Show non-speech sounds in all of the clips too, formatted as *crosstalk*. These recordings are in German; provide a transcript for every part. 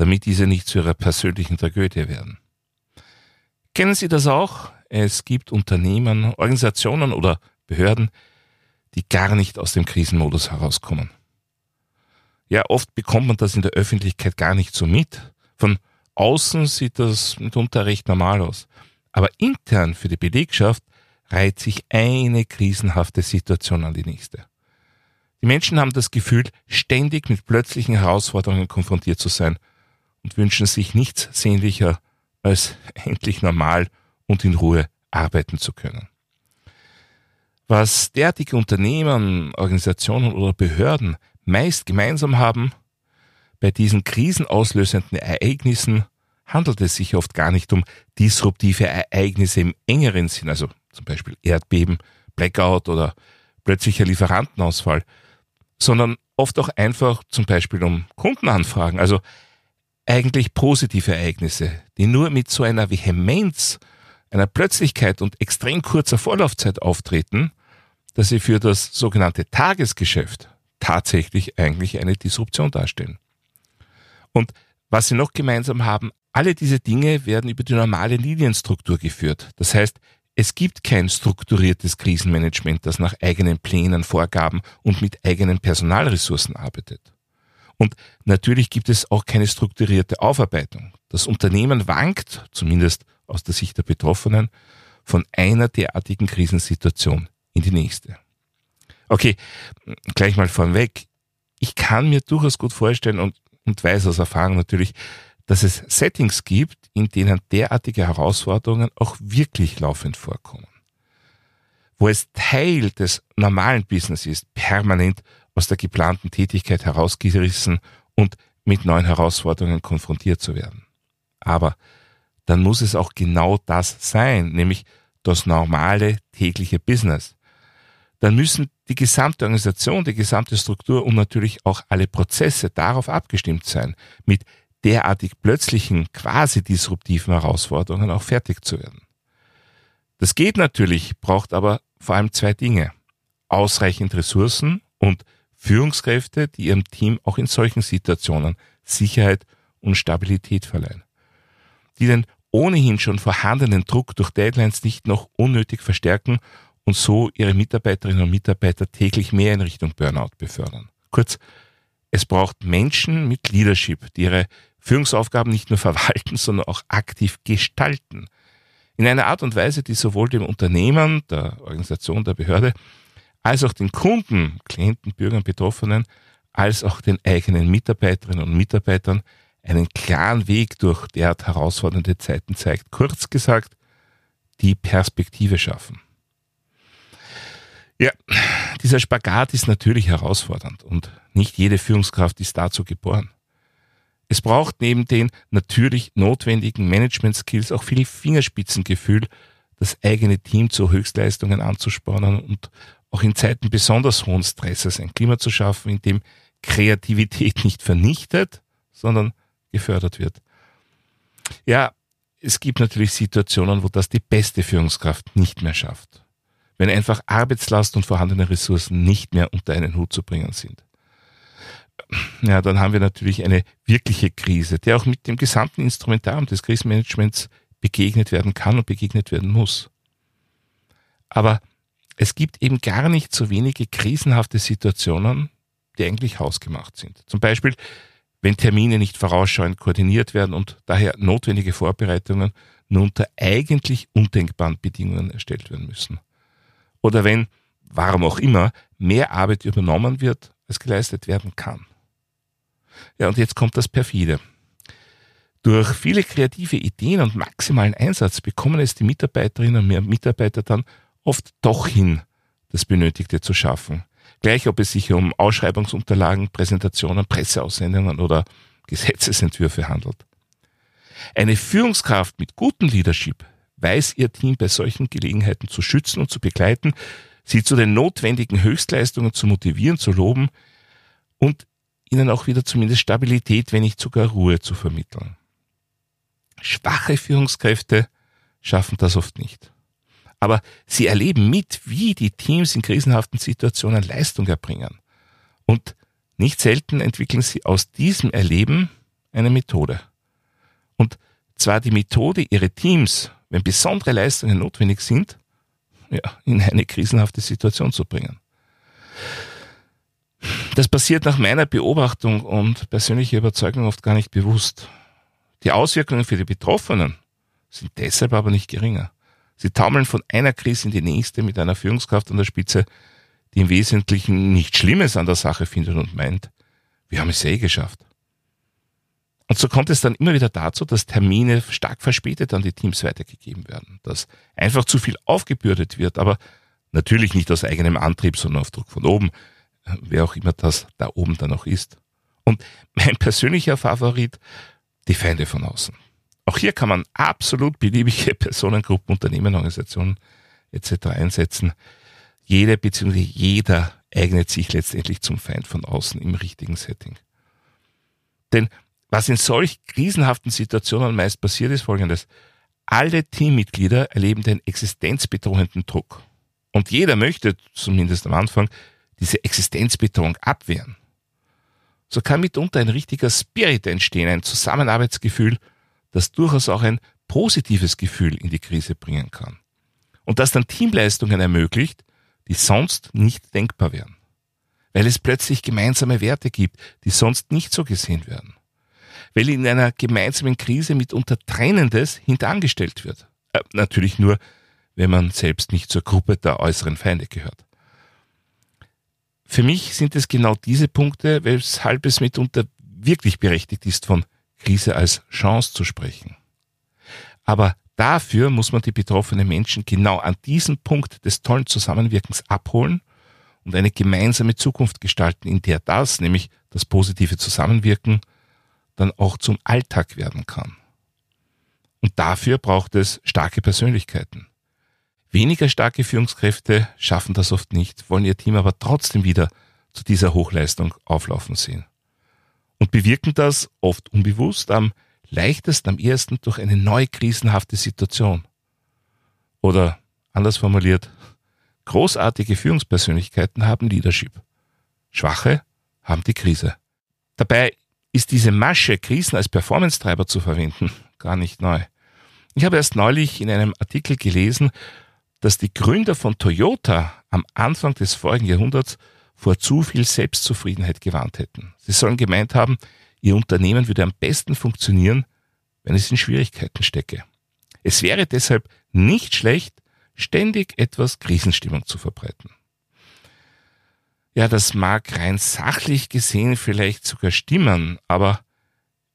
damit diese nicht zu ihrer persönlichen Tragödie werden. Kennen Sie das auch? Es gibt Unternehmen, Organisationen oder Behörden, die gar nicht aus dem Krisenmodus herauskommen. Ja, oft bekommt man das in der Öffentlichkeit gar nicht so mit. Von außen sieht das mitunter recht normal aus. Aber intern für die Belegschaft reiht sich eine krisenhafte Situation an die nächste. Die Menschen haben das Gefühl, ständig mit plötzlichen Herausforderungen konfrontiert zu sein und wünschen sich nichts sehnlicher, als endlich normal und in Ruhe arbeiten zu können. Was derartige Unternehmen, Organisationen oder Behörden meist gemeinsam haben, bei diesen krisenauslösenden Ereignissen handelt es sich oft gar nicht um disruptive Ereignisse im engeren Sinn, also zum Beispiel Erdbeben, Blackout oder plötzlicher Lieferantenausfall, sondern oft auch einfach zum Beispiel um Kundenanfragen, also eigentlich positive Ereignisse, die nur mit so einer Vehemenz, einer Plötzlichkeit und extrem kurzer Vorlaufzeit auftreten, dass sie für das sogenannte Tagesgeschäft tatsächlich eigentlich eine Disruption darstellen. Und was sie noch gemeinsam haben, alle diese Dinge werden über die normale Linienstruktur geführt. Das heißt, es gibt kein strukturiertes Krisenmanagement, das nach eigenen Plänen, Vorgaben und mit eigenen Personalressourcen arbeitet. Und natürlich gibt es auch keine strukturierte Aufarbeitung. Das Unternehmen wankt, zumindest aus der Sicht der Betroffenen, von einer derartigen Krisensituation in die nächste. Okay, gleich mal vorweg. Ich kann mir durchaus gut vorstellen und, und weiß aus Erfahrung natürlich, dass es Settings gibt, in denen derartige Herausforderungen auch wirklich laufend vorkommen. Wo es Teil des normalen Business ist, permanent aus der geplanten Tätigkeit herausgerissen und mit neuen Herausforderungen konfrontiert zu werden. Aber dann muss es auch genau das sein, nämlich das normale tägliche Business. Dann müssen die gesamte Organisation, die gesamte Struktur und natürlich auch alle Prozesse darauf abgestimmt sein, mit derartig plötzlichen, quasi disruptiven Herausforderungen auch fertig zu werden. Das geht natürlich, braucht aber vor allem zwei Dinge. Ausreichend Ressourcen und Führungskräfte, die ihrem Team auch in solchen Situationen Sicherheit und Stabilität verleihen, die den ohnehin schon vorhandenen Druck durch Deadlines nicht noch unnötig verstärken und so ihre Mitarbeiterinnen und Mitarbeiter täglich mehr in Richtung Burnout befördern. Kurz, es braucht Menschen mit Leadership, die ihre Führungsaufgaben nicht nur verwalten, *laughs* sondern auch aktiv gestalten. In einer Art und Weise, die sowohl dem Unternehmen, der Organisation, der Behörde als auch den Kunden, Klienten, Bürgern, Betroffenen, als auch den eigenen Mitarbeiterinnen und Mitarbeitern einen klaren Weg durch derart herausfordernde Zeiten zeigt. Kurz gesagt, die Perspektive schaffen. Ja, dieser Spagat ist natürlich herausfordernd und nicht jede Führungskraft ist dazu geboren. Es braucht neben den natürlich notwendigen Management-Skills auch viel Fingerspitzengefühl, das eigene Team zu Höchstleistungen anzuspornen und auch in Zeiten besonders hohen Stresses ein Klima zu schaffen, in dem Kreativität *laughs* nicht vernichtet, sondern gefördert wird. Ja, es gibt natürlich Situationen, wo das die beste Führungskraft nicht mehr schafft. Wenn einfach Arbeitslast und vorhandene Ressourcen nicht mehr unter einen Hut zu bringen sind. Ja, dann haben wir natürlich eine wirkliche Krise, der auch mit dem gesamten Instrumentarium des Krisenmanagements begegnet werden kann und begegnet werden muss. Aber es gibt eben gar nicht so wenige krisenhafte Situationen, die eigentlich hausgemacht sind. Zum Beispiel, wenn Termine nicht vorausschauend koordiniert werden und daher notwendige Vorbereitungen nur unter eigentlich undenkbaren Bedingungen erstellt werden müssen. Oder wenn, warum auch immer, mehr Arbeit übernommen wird, als geleistet werden kann. Ja, und jetzt kommt das perfide. Durch viele kreative Ideen und maximalen Einsatz bekommen es die Mitarbeiterinnen und Mitarbeiter dann oft doch hin, das Benötigte zu schaffen. Gleich ob es sich um Ausschreibungsunterlagen, Präsentationen, Presseaussendungen oder Gesetzesentwürfe handelt. Eine Führungskraft mit gutem Leadership weiß ihr Team bei solchen Gelegenheiten zu schützen und zu begleiten, sie zu den notwendigen Höchstleistungen zu motivieren, zu loben und ihnen auch wieder zumindest Stabilität, wenn nicht sogar Ruhe zu vermitteln. Schwache Führungskräfte schaffen das oft nicht. Aber sie erleben mit, wie die Teams in krisenhaften Situationen Leistung erbringen. Und nicht selten entwickeln sie aus diesem Erleben eine Methode. Und zwar die Methode, ihre Teams, wenn besondere Leistungen notwendig sind, ja, in eine krisenhafte Situation zu bringen. Das passiert nach meiner Beobachtung und persönlicher Überzeugung oft gar nicht bewusst. Die Auswirkungen für die Betroffenen sind deshalb aber nicht geringer. Sie taumeln von einer Krise in die nächste mit einer Führungskraft an der Spitze, die im Wesentlichen nichts Schlimmes an der Sache findet und meint, wir haben es eh geschafft. Und so kommt es dann immer wieder dazu, dass Termine stark verspätet an die Teams weitergegeben werden, dass einfach zu viel aufgebürdet wird, aber natürlich nicht aus eigenem Antrieb, sondern auf Druck von oben, wer auch immer das da oben dann noch ist. Und *laughs* mein persönlicher Favorit, die Feinde von außen. Auch hier kann man absolut beliebige *laughs* Personengruppen, Unternehmen, Organisationen etc. einsetzen. Jede bzw. jeder eignet sich letztendlich zum Feind von außen im richtigen Setting. Denn was in solch krisenhaften Situationen meist passiert, ist folgendes. Alle Teammitglieder erleben den existenzbedrohenden Druck. Und jeder möchte, zumindest am Anfang, diese Existenzbedrohung abwehren. So kann mitunter ein richtiger Spirit entstehen, ein Zusammenarbeitsgefühl, das durchaus auch ein positives Gefühl in die Krise bringen kann. Und das dann Teamleistungen ermöglicht, die sonst nicht denkbar wären. Weil es plötzlich gemeinsame Werte gibt, die sonst nicht so gesehen werden weil in einer gemeinsamen Krise mitunter Trennendes hinterangestellt wird. Äh, natürlich nur, wenn man selbst nicht zur Gruppe der äußeren Feinde gehört. Für mich sind es genau diese Punkte, weshalb es mitunter wirklich berechtigt ist, von Krise als Chance zu sprechen. Aber dafür muss man die betroffenen Menschen genau an diesem Punkt des tollen Zusammenwirkens abholen und eine gemeinsame Zukunft gestalten, in der das, nämlich das positive Zusammenwirken, dann auch zum Alltag werden kann. Und dafür braucht es starke Persönlichkeiten. Weniger starke Führungskräfte schaffen das oft nicht, wollen ihr Team aber trotzdem wieder zu dieser Hochleistung auflaufen sehen. Und bewirken das oft unbewusst am leichtesten, am ersten durch eine neue krisenhafte Situation. Oder anders formuliert, großartige Führungspersönlichkeiten haben Leadership. Schwache haben die Krise. Dabei ist diese Masche, Krisen als Performance-Treiber zu verwenden, gar nicht neu. Ich habe erst neulich in einem Artikel gelesen, dass die Gründer von Toyota am Anfang des vorigen Jahrhunderts vor zu viel Selbstzufriedenheit gewarnt hätten. Sie sollen gemeint haben, ihr Unternehmen würde am besten funktionieren, wenn es in Schwierigkeiten stecke. Es wäre deshalb nicht schlecht, ständig etwas Krisenstimmung zu verbreiten. Ja, das mag rein sachlich gesehen vielleicht sogar stimmen, aber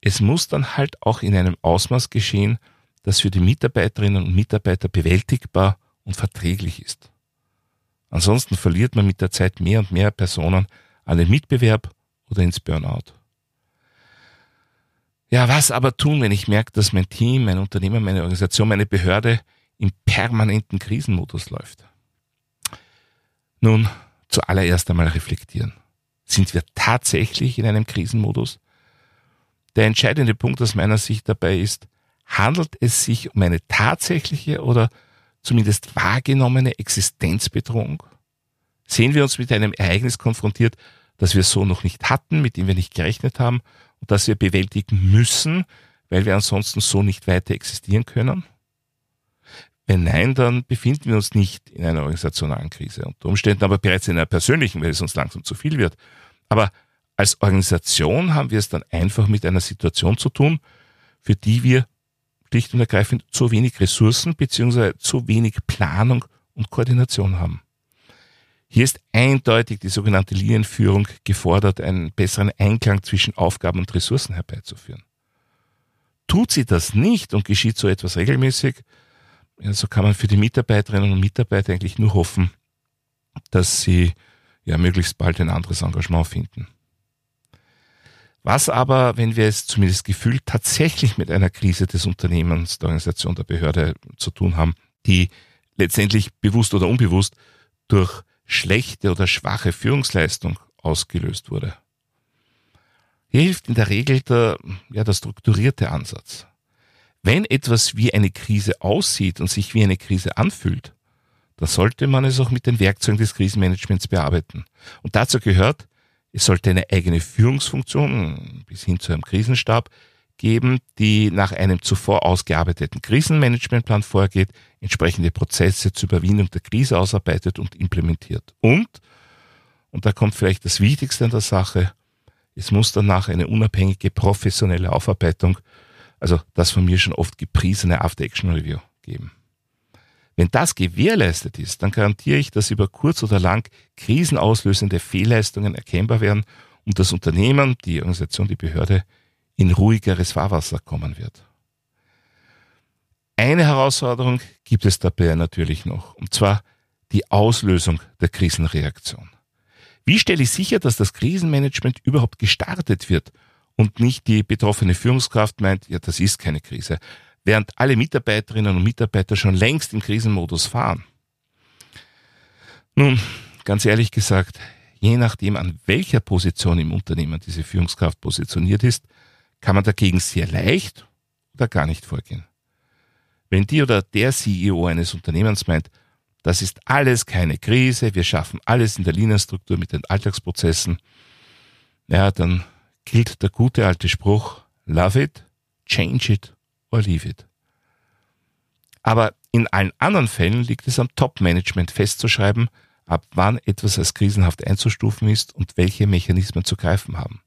es muss dann halt auch in einem Ausmaß geschehen, das für die Mitarbeiterinnen und Mitarbeiter bewältigbar und verträglich ist. Ansonsten verliert man mit der Zeit mehr und mehr Personen an den Mitbewerb oder ins Burnout. Ja, was aber tun, wenn ich merke, dass mein Team, mein Unternehmen, meine Organisation, meine Behörde im permanenten Krisenmodus läuft? Nun, zuallererst einmal reflektieren. Sind wir tatsächlich in einem Krisenmodus? Der entscheidende Punkt aus meiner Sicht dabei ist, handelt es sich um eine tatsächliche oder zumindest wahrgenommene Existenzbedrohung? Sehen wir uns mit einem Ereignis konfrontiert, das wir so noch nicht hatten, mit dem wir nicht gerechnet haben und das wir bewältigen müssen, weil wir ansonsten so nicht weiter existieren können? Wenn nein, dann befinden wir uns nicht in einer organisationalen Krise. Unter Umständen aber bereits in einer persönlichen, weil es uns langsam zu viel wird. Aber als Organisation haben wir es dann einfach mit einer Situation zu tun, für die wir schlicht und ergreifend zu wenig Ressourcen bzw. zu wenig Planung und Koordination haben. Hier ist eindeutig die sogenannte Linienführung gefordert, einen besseren Einklang zwischen Aufgaben und Ressourcen herbeizuführen. Tut sie das nicht und geschieht so etwas regelmäßig, ja, so kann man für die Mitarbeiterinnen und Mitarbeiter eigentlich nur hoffen, dass sie ja möglichst bald ein anderes Engagement finden. Was aber, wenn wir es zumindest gefühlt tatsächlich mit einer Krise des Unternehmens, der Organisation, der Behörde zu tun haben, die letztendlich bewusst oder unbewusst durch schlechte oder schwache Führungsleistung ausgelöst wurde? Hier hilft in der Regel der, ja, der strukturierte Ansatz. Wenn etwas wie eine Krise aussieht und sich wie eine Krise anfühlt, dann sollte man es auch mit den Werkzeugen des Krisenmanagements bearbeiten. Und dazu gehört, es sollte eine eigene Führungsfunktion bis hin zu einem Krisenstab geben, die nach einem zuvor ausgearbeiteten Krisenmanagementplan vorgeht, entsprechende Prozesse zur Überwindung der Krise ausarbeitet und implementiert. Und, und da kommt vielleicht das Wichtigste an der Sache, es muss danach eine unabhängige professionelle Aufarbeitung, also das von mir schon oft gepriesene After-Action-Review geben. Wenn das gewährleistet ist, dann garantiere ich, dass über kurz oder lang krisenauslösende Fehlleistungen erkennbar werden und das Unternehmen, die Organisation, die Behörde in ruhigeres Fahrwasser kommen wird. Eine Herausforderung gibt es dabei natürlich noch, und zwar die Auslösung der Krisenreaktion. Wie stelle ich sicher, dass das Krisenmanagement überhaupt gestartet wird und nicht die betroffene Führungskraft meint, ja, das ist keine Krise, während alle Mitarbeiterinnen und Mitarbeiter schon längst im Krisenmodus fahren? Nun, ganz ehrlich gesagt, je nachdem, an welcher Position im Unternehmen diese Führungskraft positioniert ist, kann man dagegen sehr leicht oder gar nicht vorgehen. Wenn die oder der CEO eines Unternehmens meint, das ist alles keine Krise. Wir schaffen alles in der Linienstruktur mit den Alltagsprozessen. Ja, dann gilt der gute alte Spruch, love it, change it or leave it. Aber in allen anderen Fällen liegt es am Top-Management festzuschreiben, ab wann etwas als krisenhaft einzustufen ist und welche Mechanismen zu greifen haben.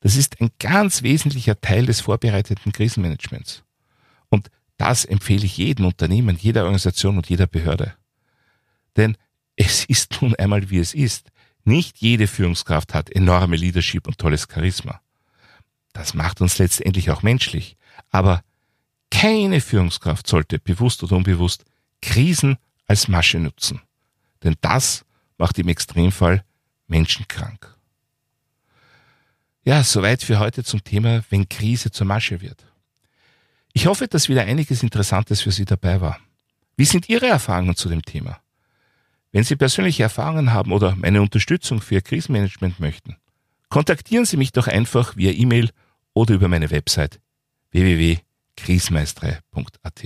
Das ist ein ganz wesentlicher Teil des vorbereiteten Krisenmanagements. Und das empfehle ich jedem Unternehmen, jeder Organisation und jeder Behörde. Denn es ist nun einmal wie es ist. Nicht jede Führungskraft hat enorme Leadership und tolles Charisma. Das macht uns letztendlich auch menschlich. Aber keine Führungskraft sollte bewusst oder unbewusst Krisen als Masche nutzen. Denn das macht im Extremfall Menschen krank. Ja, soweit für heute zum Thema, wenn Krise zur Masche wird. Ich hoffe, dass wieder einiges Interessantes für Sie dabei war. Wie sind Ihre Erfahrungen zu dem Thema? Wenn Sie persönliche Erfahrungen haben oder meine Unterstützung für Ihr Krisenmanagement möchten, kontaktieren Sie mich doch einfach via E-Mail oder über meine Website www.krisenmeistere.at.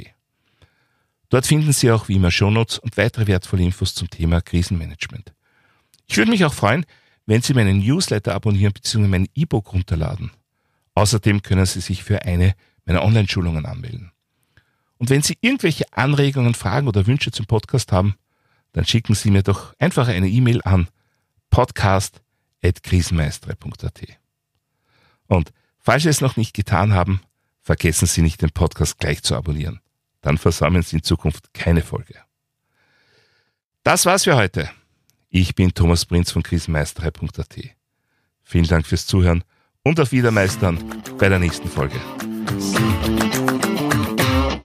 Dort finden Sie auch wie immer Shownotes und weitere wertvolle Infos zum Thema Krisenmanagement. Ich würde mich auch freuen, wenn Sie meinen Newsletter abonnieren bzw. mein E-Book runterladen. Außerdem können Sie sich für eine meiner Online-Schulungen anmelden. Und wenn Sie irgendwelche Anregungen, Fragen oder Wünsche zum Podcast haben, dann schicken Sie mir doch einfach eine E-Mail an podcast.krisenmeistere.at. Und falls Sie es noch nicht getan haben, vergessen Sie nicht, den Podcast gleich zu abonnieren. Dann versammeln Sie in Zukunft keine Folge. Das war's für heute. Ich bin Thomas Prinz von krisenmeisterei.at. Vielen Dank fürs Zuhören und auf Wiedermeistern bei der nächsten Folge.